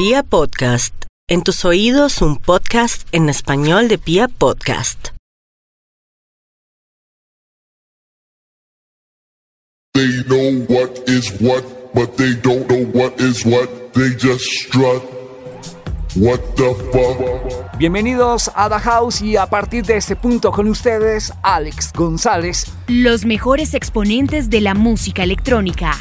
Pia Podcast, en tus oídos un podcast en español de Pia Podcast. They know what is what, but they don't know what is what. They just strut. What the fuck? Bienvenidos a The House y a partir de este punto con ustedes, Alex González. Los mejores exponentes de la música electrónica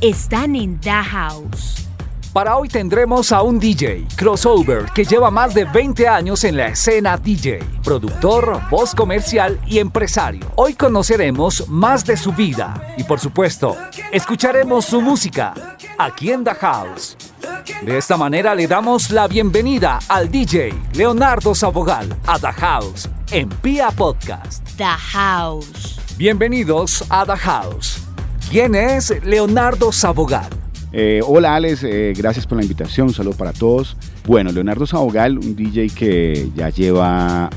están en The House. Para hoy tendremos a un DJ, crossover, que lleva más de 20 años en la escena DJ, productor, voz comercial y empresario. Hoy conoceremos más de su vida y por supuesto, escucharemos su música aquí en The House. De esta manera le damos la bienvenida al DJ Leonardo Sabogal a The House en Pia Podcast. The House. Bienvenidos a The House. ¿Quién es Leonardo Sabogal? Eh, hola Alex, eh, gracias por la invitación, un saludo para todos. Bueno, Leonardo Sabogal, un DJ que ya lleva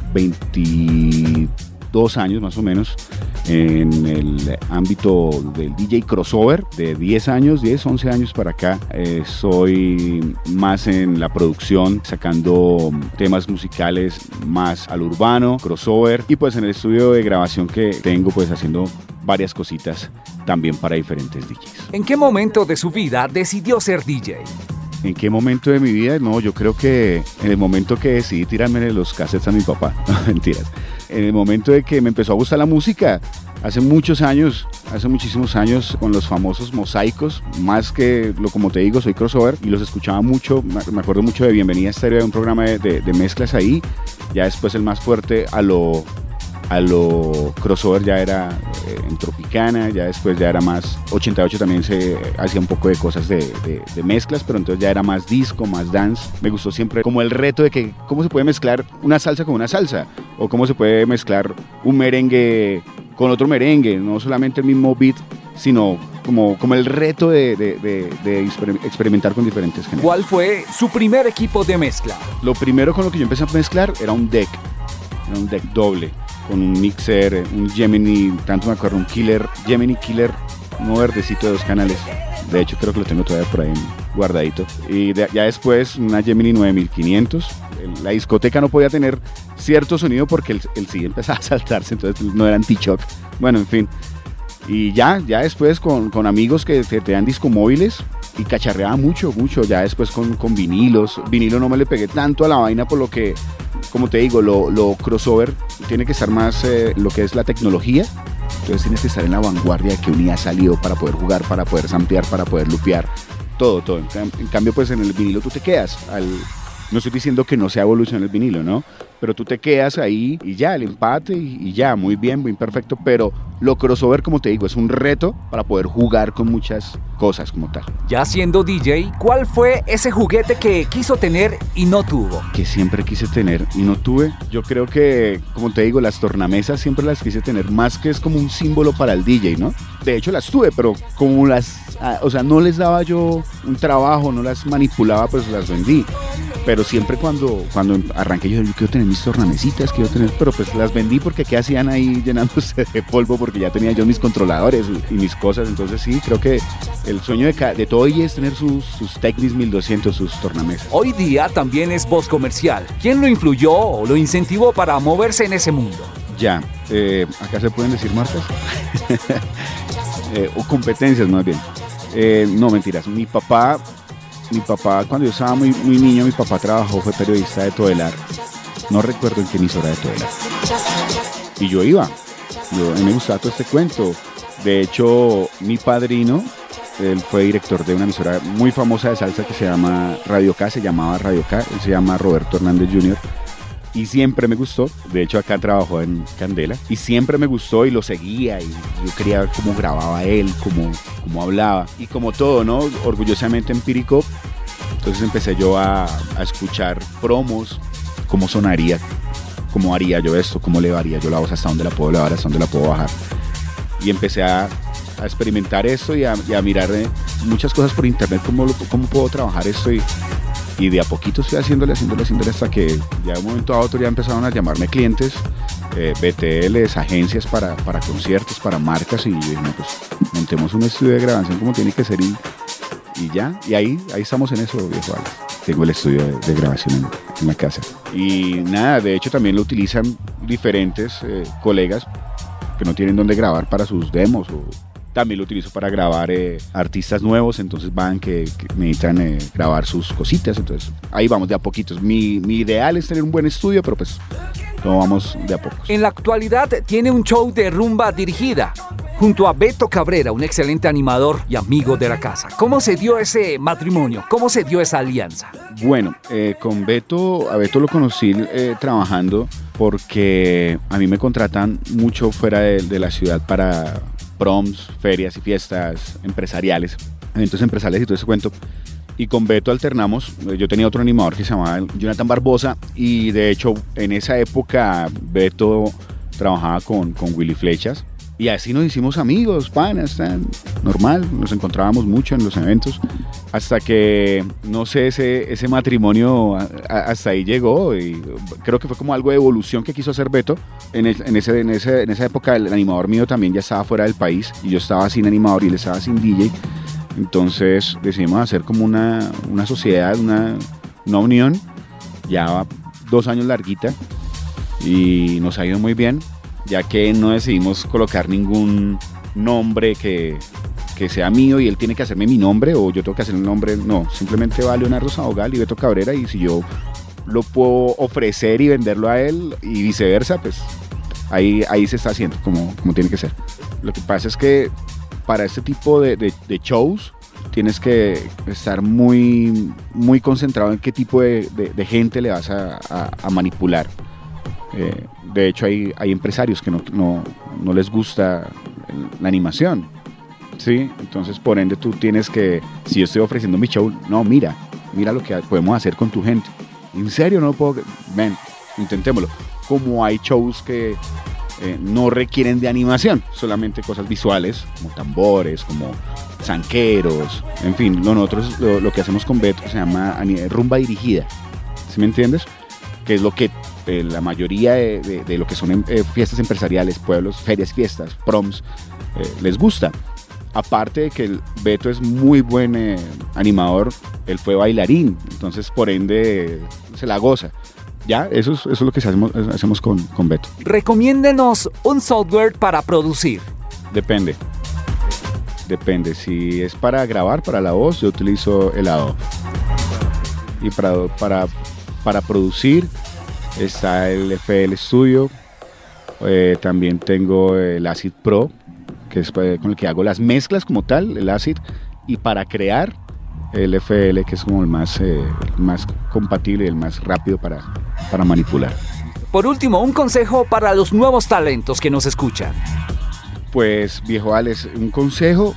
22 años más o menos en el ámbito del DJ crossover, de 10 años, 10, 11 años para acá. Eh, soy más en la producción, sacando temas musicales más al urbano, crossover, y pues en el estudio de grabación que tengo pues haciendo varias cositas también para diferentes DJs. ¿En qué momento de su vida decidió ser DJ? ¿En qué momento de mi vida? No, yo creo que en el momento que decidí tirarme los cassettes a mi papá. No, mentiras. En el momento de que me empezó a gustar la música, hace muchos años, hace muchísimos años, con los famosos mosaicos, más que lo como te digo, soy crossover y los escuchaba mucho. Me acuerdo mucho de Bienvenida a Estéreo, de un programa de- de mezclas ahí. Ya después el más fuerte a lo a lo crossover ya era eh, en Tropicana, ya después ya era más, 88 también se hacía un poco de cosas de, de- de mezclas, pero entonces ya era más disco, más dance. Me gustó siempre como el reto de que cómo se puede mezclar una salsa con una salsa, o cómo se puede mezclar un merengue con otro merengue, no solamente el mismo beat, sino como, como el reto de, de- de- de exper- experimentar con diferentes géneros. ¿Cuál fue su primer equipo de mezcla? Lo primero con lo que yo empecé a mezclar era un deck, era un deck doble, con un mixer, eh, un Gemini, tanto me acuerdo, un Killer, Gemini Killer, uno verdecito de dos canales. De hecho, creo que lo tengo todavía por ahí guardadito. Y ya después una Gemini 9500. El- La discoteca no podía tener cierto sonido porque el, el empezaba a saltarse, entonces no era anti-shock. Bueno, en fin. Y ya, ya después con, con amigos que te, dan disco móviles y cacharreaba mucho, mucho. Ya después con, con vinilos. Vinilo no me le pegué tanto a la vaina por lo que, como te digo, lo, lo crossover tiene que estar más eh, lo que es la tecnología. Entonces tienes que estar en la vanguardia de que un día ha salido para poder jugar, para poder samplear, para poder lupear. Todo, todo. En, en cambio, pues en el vinilo tú te quedas. No estoy diciendo que no sea evolución el vinilo, ¿no? Pero tú te quedas ahí y ya, el empate y, y ya, muy bien, muy perfecto. Pero lo crossover, como te digo, es un reto para poder jugar con muchas cosas como tal. Ya siendo DJ, ¿cuál fue ese juguete que quiso tener y no tuvo? que siempre quise tener y no tuve. Yo creo que, como te digo, las tornamesas siempre las quise tener, más que es como un símbolo para el DJ, ¿no? De hecho las tuve, pero como las, ah, o sea, no les daba yo un trabajo, no las manipulaba, pues las vendí. Pero siempre cuando, cuando arranqué yo, yo quiero tener mis tornamesitas, quiero tener, pero pues las vendí porque qué hacían ahí llenándose de polvo porque ya tenía yo mis controladores y, mis cosas. Entonces sí, creo que el sueño de, de todo DJ es tener sus, sus Technics 1200, sus tornamesas. Hoy día también es voz comercial. ¿Quién lo influyó o lo incentivó para moverse en ese mundo? Ya, eh, acá se pueden decir marcas Eh, o competencias más bien. Eh, no, mentiras. Mi papá, mi papá, cuando yo estaba muy, muy niño, mi papá trabajó, fue periodista de Todelar. No recuerdo en qué emisora de Todelar. Y yo iba. Yo, me gustaba todo este cuento. De hecho, mi padrino, él fue director de una emisora muy famosa de salsa que se llama Radio K, se llamaba Radio K, se llama Roberto Hernández Jr. Y siempre me gustó, de hecho acá trabajó en Candela, y siempre me gustó y lo seguía y yo quería ver cómo grababa él, cómo, cómo hablaba. Y como todo, ¿no? Orgullosamente empírico, entonces empecé yo a escuchar promos, cómo sonaría, cómo haría yo esto, cómo le haría yo la voz, hasta dónde la puedo elevar, hasta dónde la puedo bajar. Y empecé a, experimentar esto y a, mirar eh, muchas cosas por internet, cómo, puedo trabajar esto y, de a poquito estoy haciéndole, haciéndole, haciéndole hasta que ya de un momento a otro ya empezaron a llamarme clientes, eh, BTLs, agencias para, conciertos, para marcas y dije, pues montemos un estudio de grabación como tiene que ser y, y ya, y ahí, ahí estamos en eso, viejo Alex. Tengo el estudio de, de grabación en, en la casa. Y nada, de hecho también lo utilizan diferentes eh, colegas que no tienen dónde grabar para sus demos o también lo utilizo para grabar eh, artistas nuevos, entonces van que, que necesitan eh, grabar sus cositas, entonces ahí vamos de a poquitos. Mi, mi ideal es tener un buen estudio, pero pues no vamos de a pocos. En la actualidad tiene un show de rumba dirigida junto a Beto Cabrera, un excelente animador y amigo de la casa. ¿Cómo se dio ese matrimonio? ¿Cómo se dio esa alianza? Bueno, eh, con Beto, a Beto lo conocí eh, trabajando porque a mí me contratan mucho fuera de, de la ciudad para proms, ferias y fiestas empresariales, eventos empresariales y todo ese cuento. Y con Beto alternamos, eh, yo tenía otro animador que se llamaba Jonathan Barbosa y de hecho en esa época Beto trabajaba con, con Willy Flechas y así nos hicimos amigos, panas, normal, nos encontrábamos mucho en los eventos hasta que, no sé, ese, ese matrimonio a- hasta ahí llegó y creo que fue como algo de evolución que quiso hacer Beto. En, ese, en, ese- en esa época el animador mío también ya estaba fuera del país y yo estaba sin animador y él estaba sin DJ. Entonces decidimos hacer como una, una sociedad, una, una unión, ya dos años larguita y nos ha ido muy bien, ya que no decidimos colocar ningún nombre que, que sea mío y él tiene que hacerme mi nombre o yo tengo que hacer el nombre, no, simplemente va Leonardo Sabogal y Beto Cabrera y si yo lo puedo ofrecer y venderlo a él y viceversa, pues ahí, ahí se está haciendo como, como tiene que ser. Lo que pasa es que para este tipo de, shows tienes que estar muy, muy concentrado en qué tipo de, gente le vas a manipular. Eh, de hecho, hay, hay empresarios que no, no- no les gusta la animación. ¿sí? Entonces, por ende, tú tienes que, si yo estoy ofreciendo mi show, no, mira, mira lo que podemos hacer con tu gente. En serio, no puedo. Ven, intentémoslo. Como hay shows que eh, no requieren de animación, solamente cosas visuales, como tambores, como zanqueros, en fin, nosotros lo, lo que hacemos con Beto se llama rumba dirigida, ¿sí me entiendes? Que es lo que eh, la mayoría de, de- de lo que son eh, fiestas empresariales, pueblos, ferias, fiestas, proms, eh, les gusta. Aparte de que el Beto es muy buen animador, él fue bailarín, entonces por ende se la goza. Ya, eso es, eso es lo que hacemos, hacemos con, con Beto. Recomiéndenos un software para producir. Depende. Depende. Si es para grabar, para la voz, yo utilizo el Adobe. Y para, para, para producir está el FL Studio. Eh, también tengo el Acid Pro, que es eh, con el que hago las mezclas como tal, el Acid. Y para crear el FL, que es como el más, eh, el más compatible y el más rápido para, para manipular. Por último, un consejo para los nuevos talentos que nos escuchan. Pues viejo Alex, un consejo,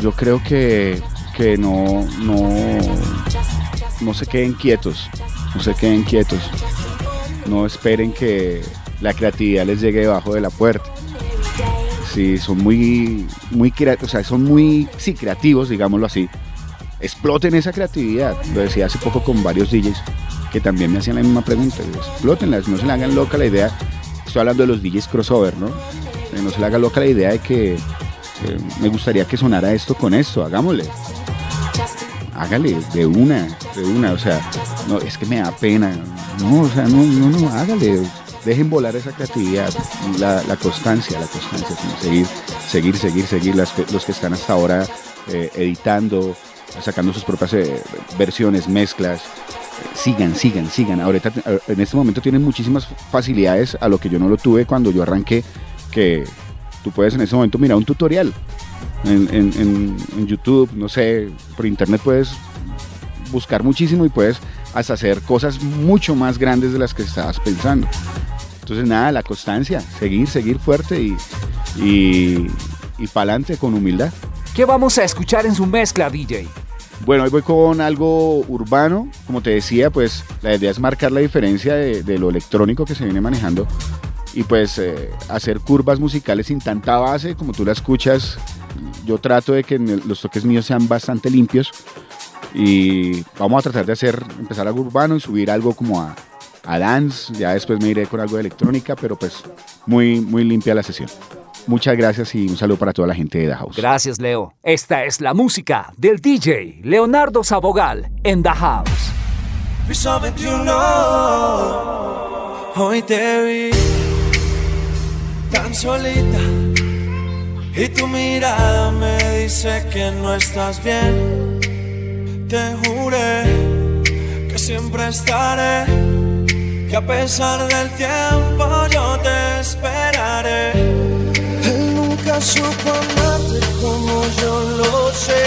yo creo que, que no, no, no se queden quietos, no se queden quietos, no esperen que la creatividad les llegue debajo de la puerta. Si son muy, muy creativos, son muy, sí, creativos, digámoslo así, exploten esa creatividad. Lo decía hace poco con varios DJs que también me hacían la misma pregunta, explótenlas, no se le hagan loca la idea, estoy hablando de los DJs crossover, ¿no? Eh, no se le haga loca la idea de que eh, me gustaría que sonara esto con esto, hagámosle. Hágale de una, de una, o sea, no, es que me da pena. No, o sea, no, no, no, hágale. Dejen volar esa creatividad, la, la constancia, la constancia, seguir, seguir, seguir, seguir. Las los que están hasta ahora eh, editando, sacando sus propias eh, versiones, mezclas, sigan, sigan, sigan. Ahorita, en este momento tienen muchísimas facilidades a lo que yo no lo tuve cuando yo arranqué, que tú puedes en ese momento mirar un tutorial en, en- en- en YouTube, no sé, por internet puedes buscar muchísimo y puedes hasta hacer cosas mucho más grandes de las que estabas pensando. Entonces nada, la constancia, seguir, seguir fuerte y, y, y para adelante con humildad. ¿Qué vamos a escuchar en su mezcla, DJ? Bueno, hoy voy con algo urbano. Como te decía, pues la idea es marcar la diferencia de, de lo electrónico que se viene manejando y pues eh, hacer curvas musicales sin tanta base, como tú la escuchas. Yo trato de que los toques míos sean bastante limpios y vamos a tratar de hacer, empezar algo urbano y subir algo como a, a dance. Ya después me iré con algo de electrónica, pero pues muy, muy limpia la sesión. Muchas gracias y un saludo para toda la gente de The House. Gracias, Leo. Esta es la música del DJ Leonardo Sabogal en The House. Piso 21, hoy te vi tan solita y tu mirada me dice que no estás bien. Te juré que siempre estaré, que a pesar del tiempo yo te esperaré. Él nunca supo amarte como yo lo sé.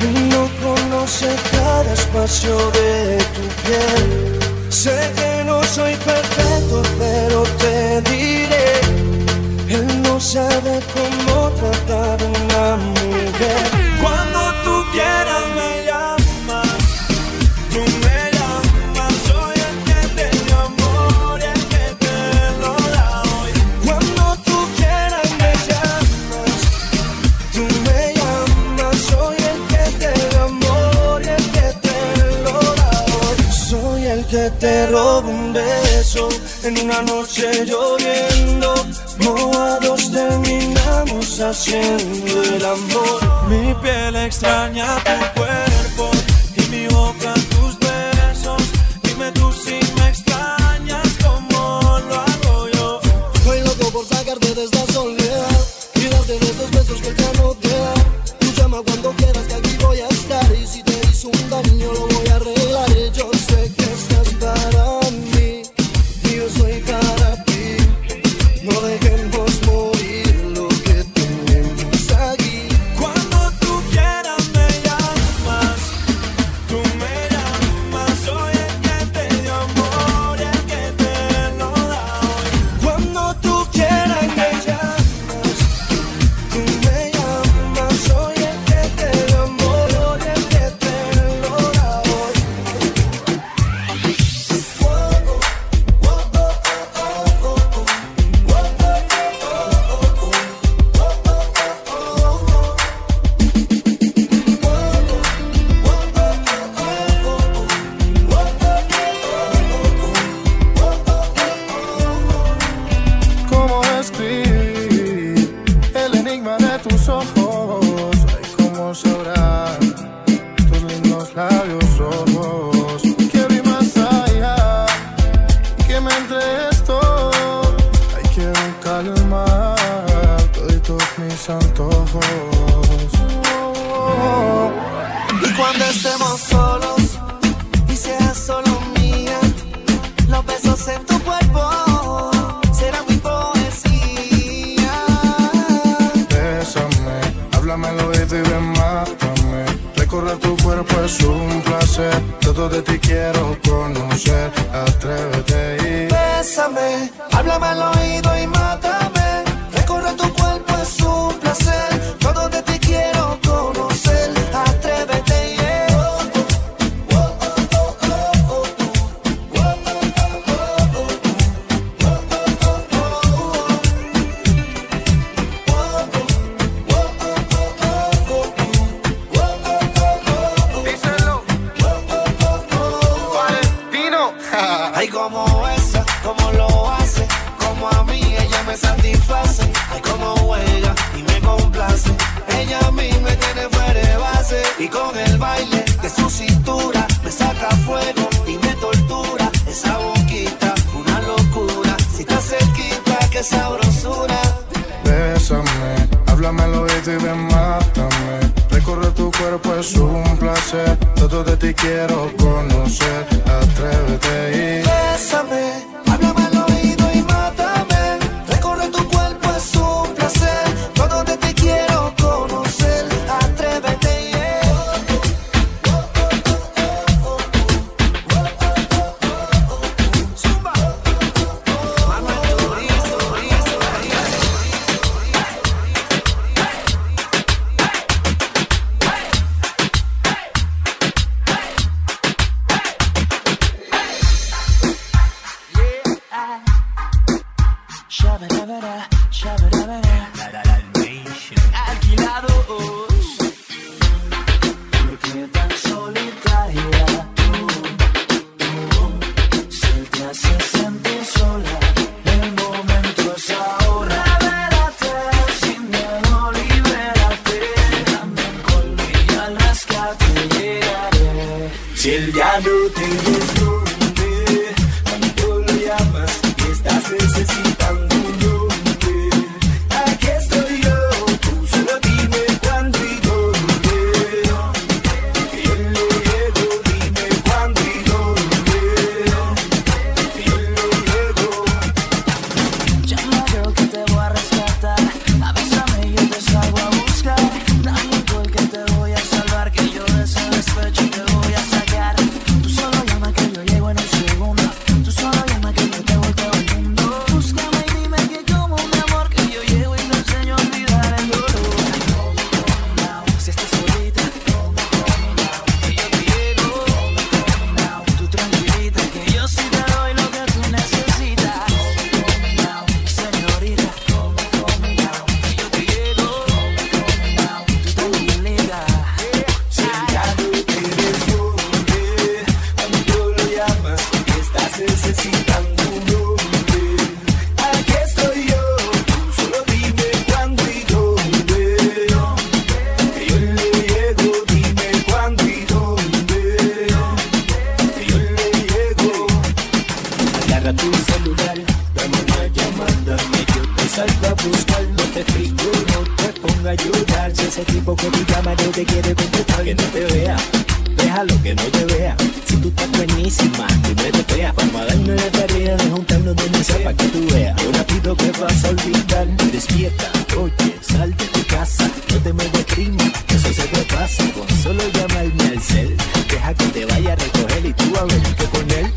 Él no conoce cada espacio de tu piel. Sé que no soy perfecto, pero te diré. Sabe cómo tratar a una mujer. Cuando tú quieras me llamas, tú me llamas. Soy el que te dio amor y el que te lo da hoy. Cuando tú quieras me llamas, tú me llamas. Soy el que te dio amor y el que te lo da hoy. Soy el que te roba un beso en una noche lloviendo. Mojados terminamos haciendo el amor. Mi piel extraña tu cuerpo un placer. Todo de ti quiero conocer. Atrévete y Bésame, háblame al oído y Solo llama al mi cel. Deja que te vaya a recoger y tú a ver que con él.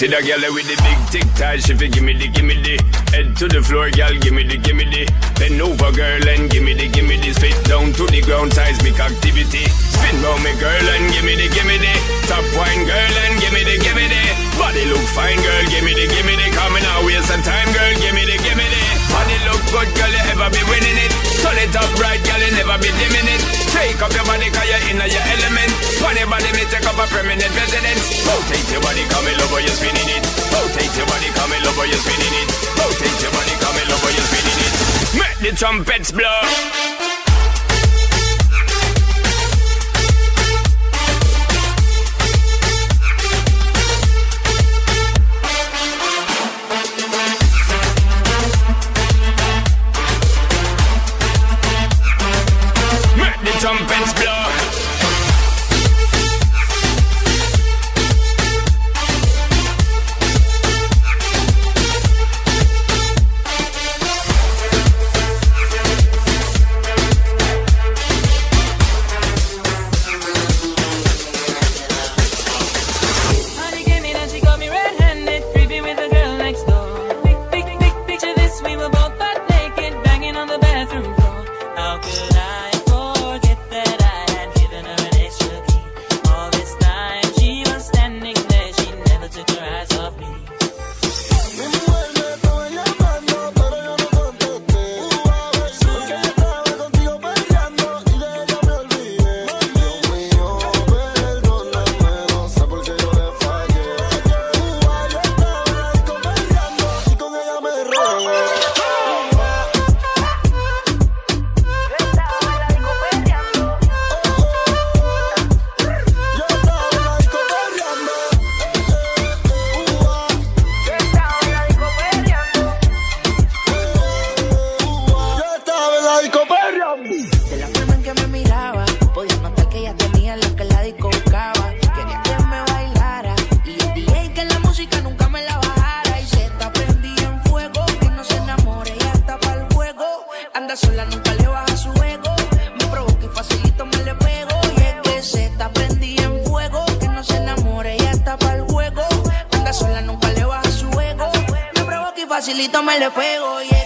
See that girl with the big tic tac, she fi gimme the gimme the. Head to the floor, girl, gimme the gimme the. Bend over, girl, and gimme the gimme the. Spit down to the ground, seismic activity. Spin round me, girl, and gimme the gimme the. Top wine, girl, and gimme the gimme the. Body look fine, girl, gimme the gimme the. Coming out, waste some time, girl, gimme the gimme the look good, girl, you ever be winning it. Turn it up right, girl, you never be dimming it. Take up your body, cause you're in your element. Funny body, me take up a permanent residence. Rotate your body, come in over, you're spinning it. Rotate your body, come in over, you're spinning it. Rotate your body, come in over, you're spinning it. Make the trumpets blow. solito me le.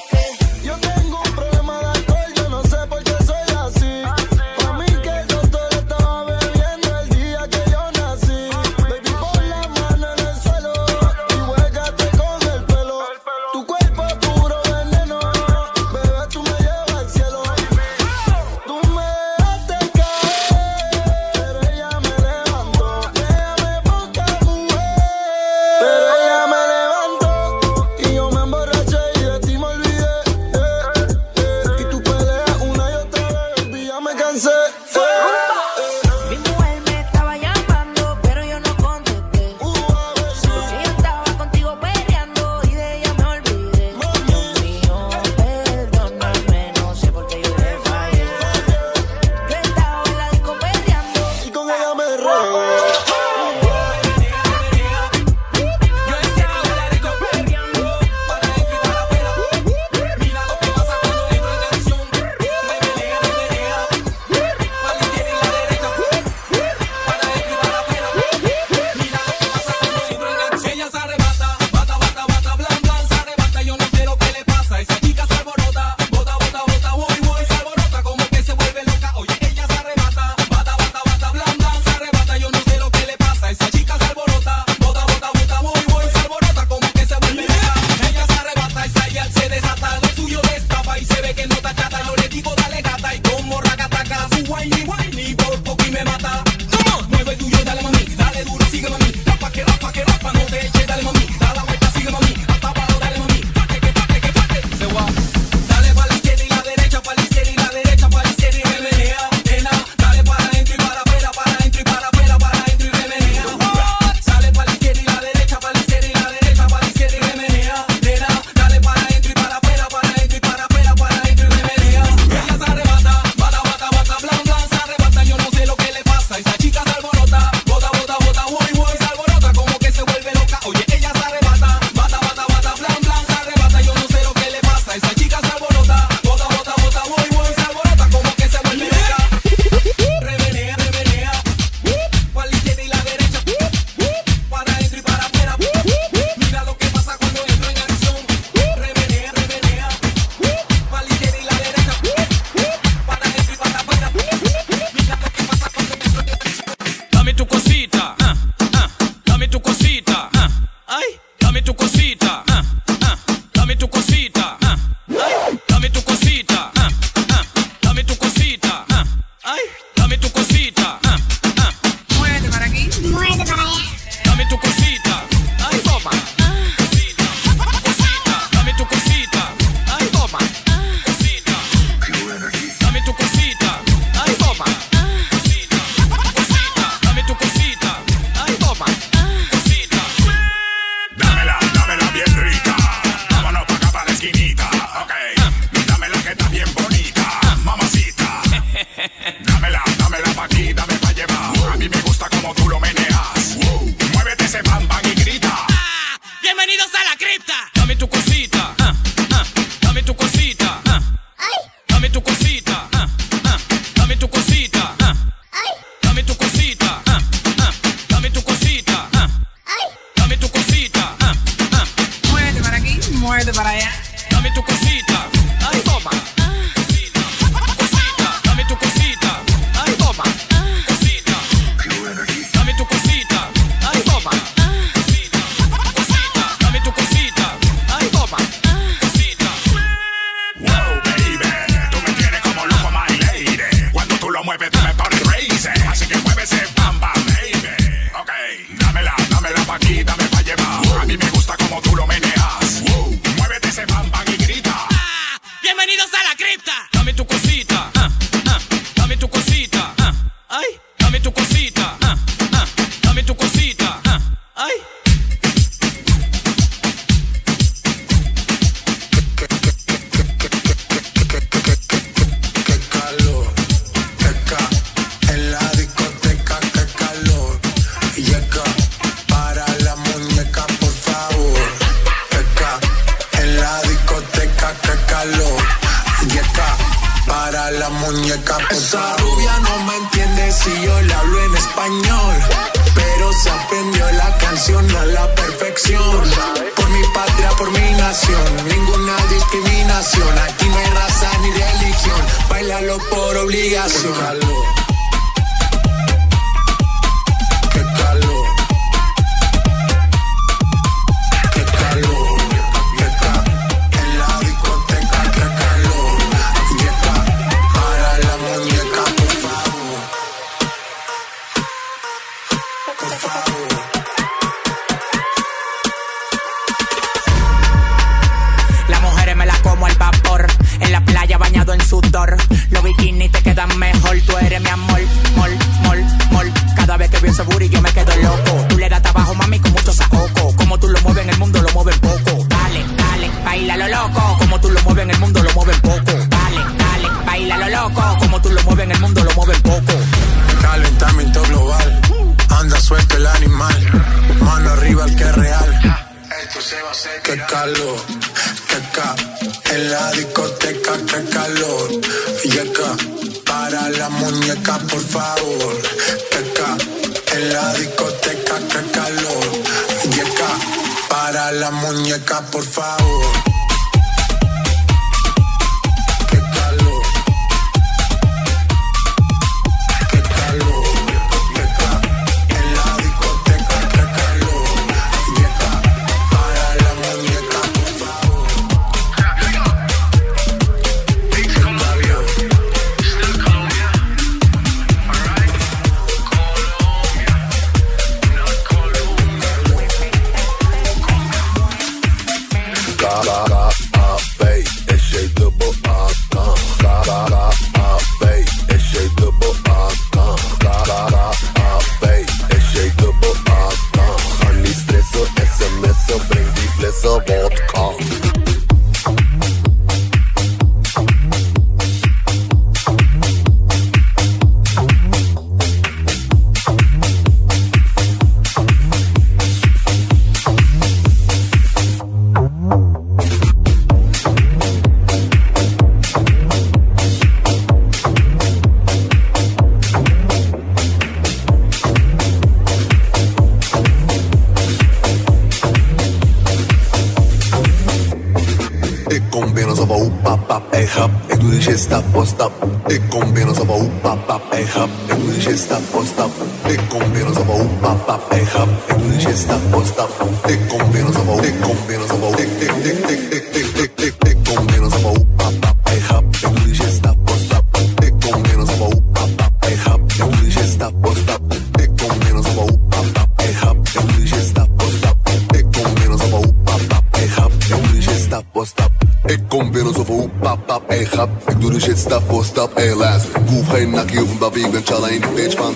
se van.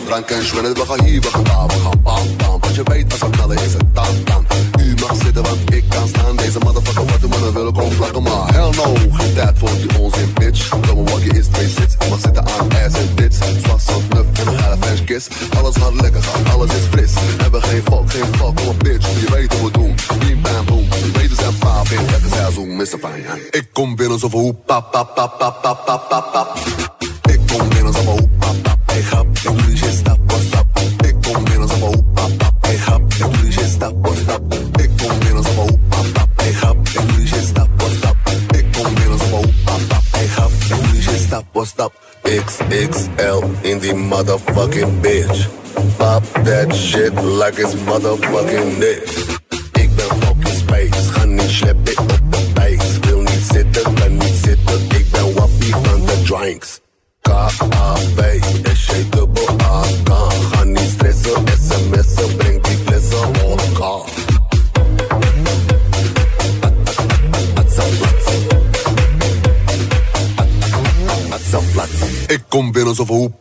drank en schoenen, we gaan hier, we gaan daar, we gaan bam bam. Als je weet als knallen is het dan. tam. U mag zitten, want ik kan staan. Deze motherfucker wat de mannen willen kom plakken, maar hell no. Geen tijd voor die onzin, bitch. Double walkie is twee zits, mag zitten aan ass en dit. Zwart zand, nuf en een hele French kiss. Alles gaat lekker gaan, alles is fris. Hebben geen fuck, geen fuck, oh bitch. Je weet hoe we doen, bim bam boom. Je weet zijn paap in, lekker seizoen zoen, missen pijn. Ik kom binnen zoveel hoe pap, pap, pap, pap, pap, pap, pap. motherfucking bitch. Pop that shit like it's motherfucking. Ik ben fucking space, ga niet sleppen op de base. Wil niet zitten, ben niet zitten, ik ben wappie van de drinks. K.A.B. S.J.A.B.A. Kan, ga niet stressen, sms'en, breng die flessen, vodka. Ik kom binnen zoveel hoep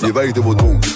Je weet het wat doen.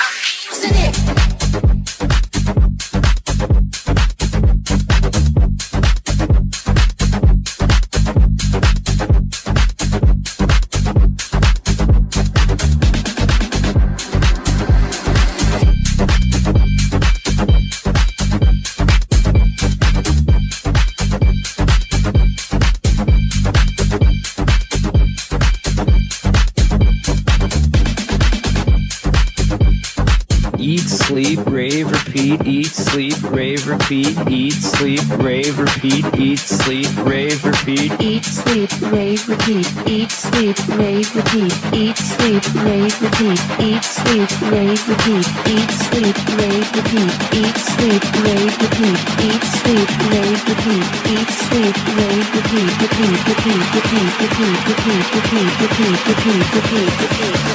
Repeat, eat, sleep, rave, repeat, eat, sleep, rave, repeat. Eat, sleep, rave, repeat. Eat, sleep, rave, repeat. Eat, sleep, rave, repeat. Eat, sleep, rave, repeat. Eat, sleep, rave, repeat. Eat, sleep, rave, repeat. Eat, sleep, rave, repeat. Eat, sleep, rave, repeat. Repeat, repeat, repeat, repeat, repeat, repeat, repeat, repeat, repeat, repeat, repeat.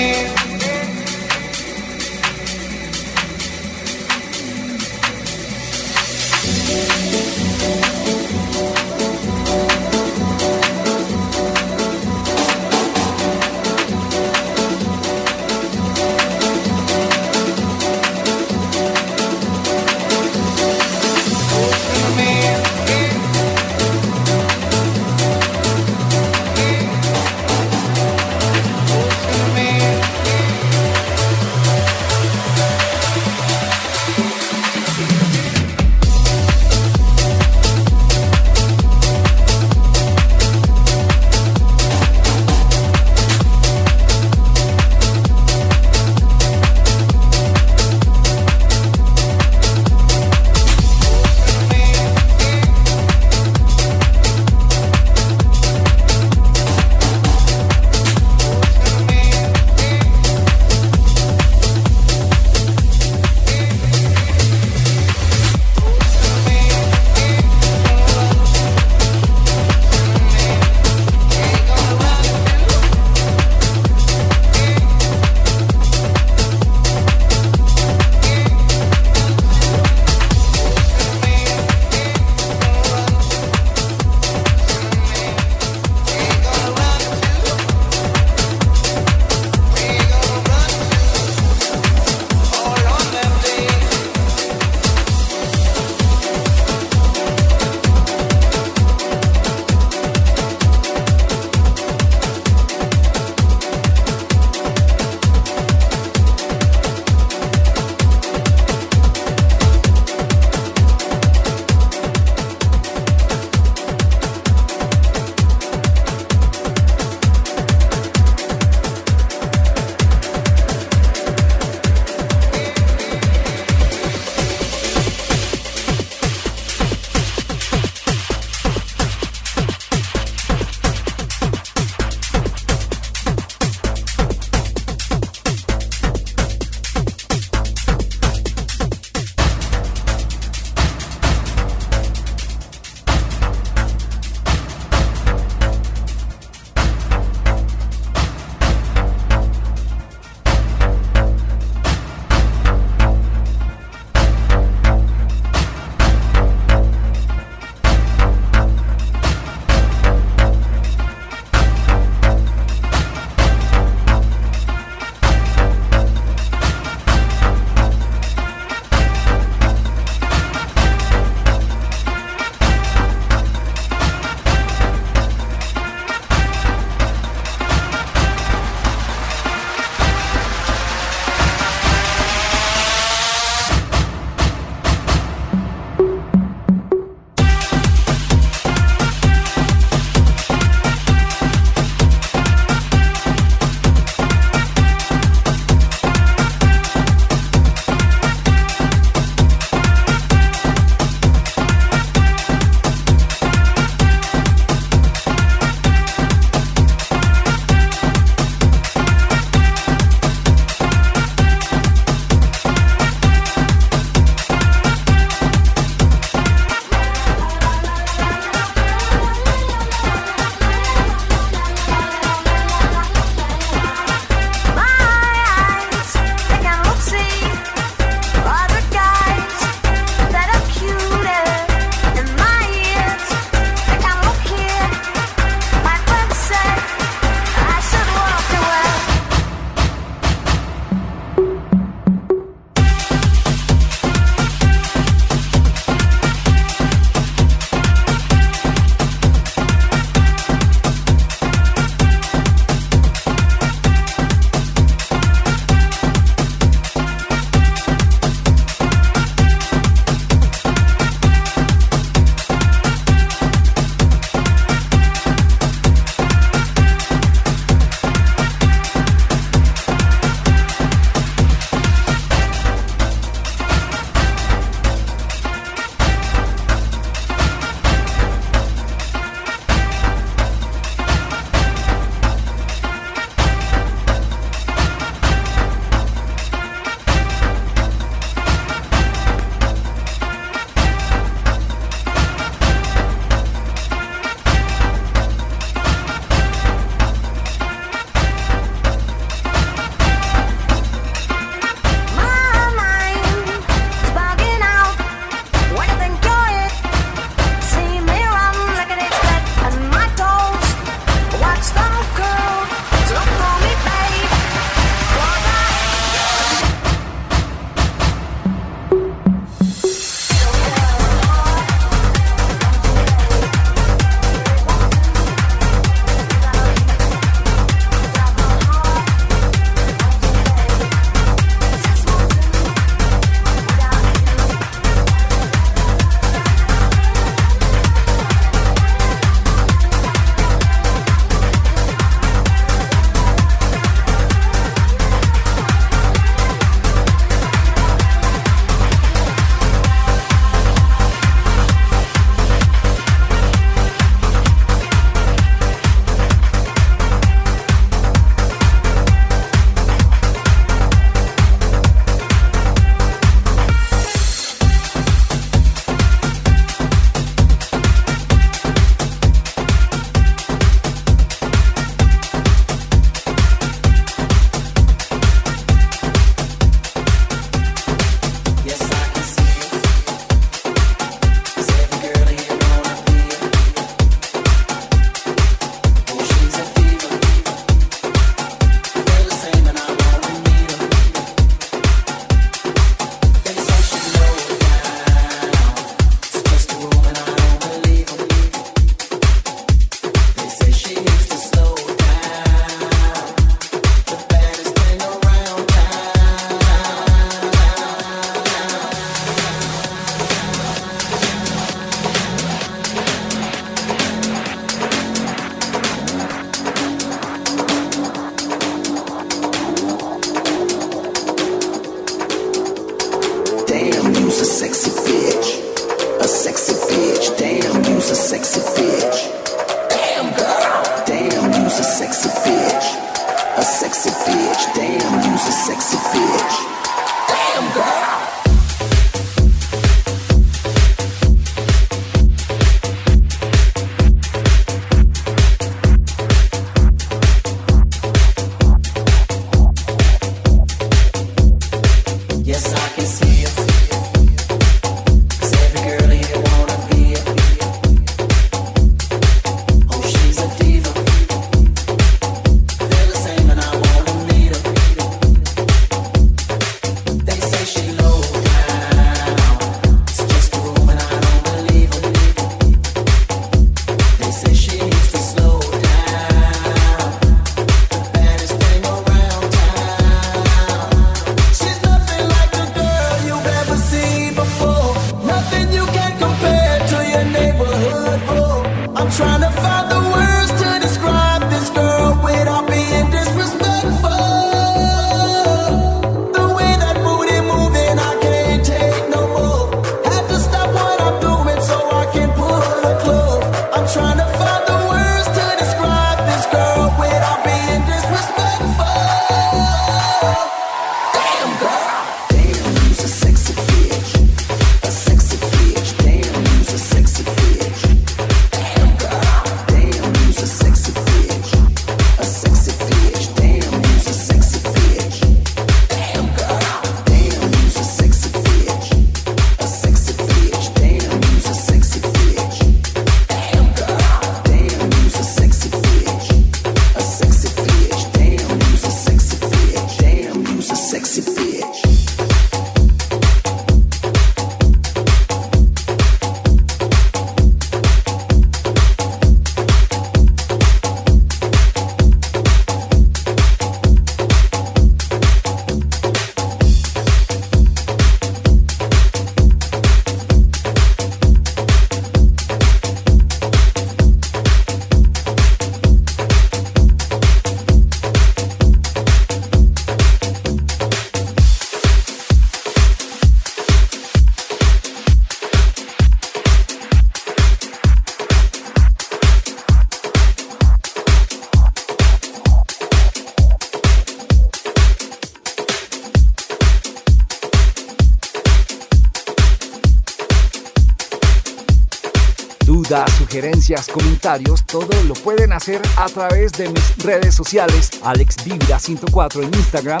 comentarios, todo lo pueden hacer a través de mis redes sociales, Alex 104 en Instagram,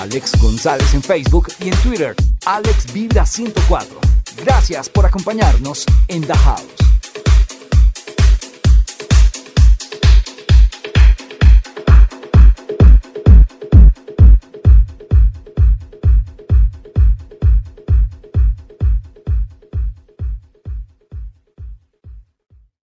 Alex González en Facebook y en Twitter, Alex 104. Gracias por acompañarnos en The House.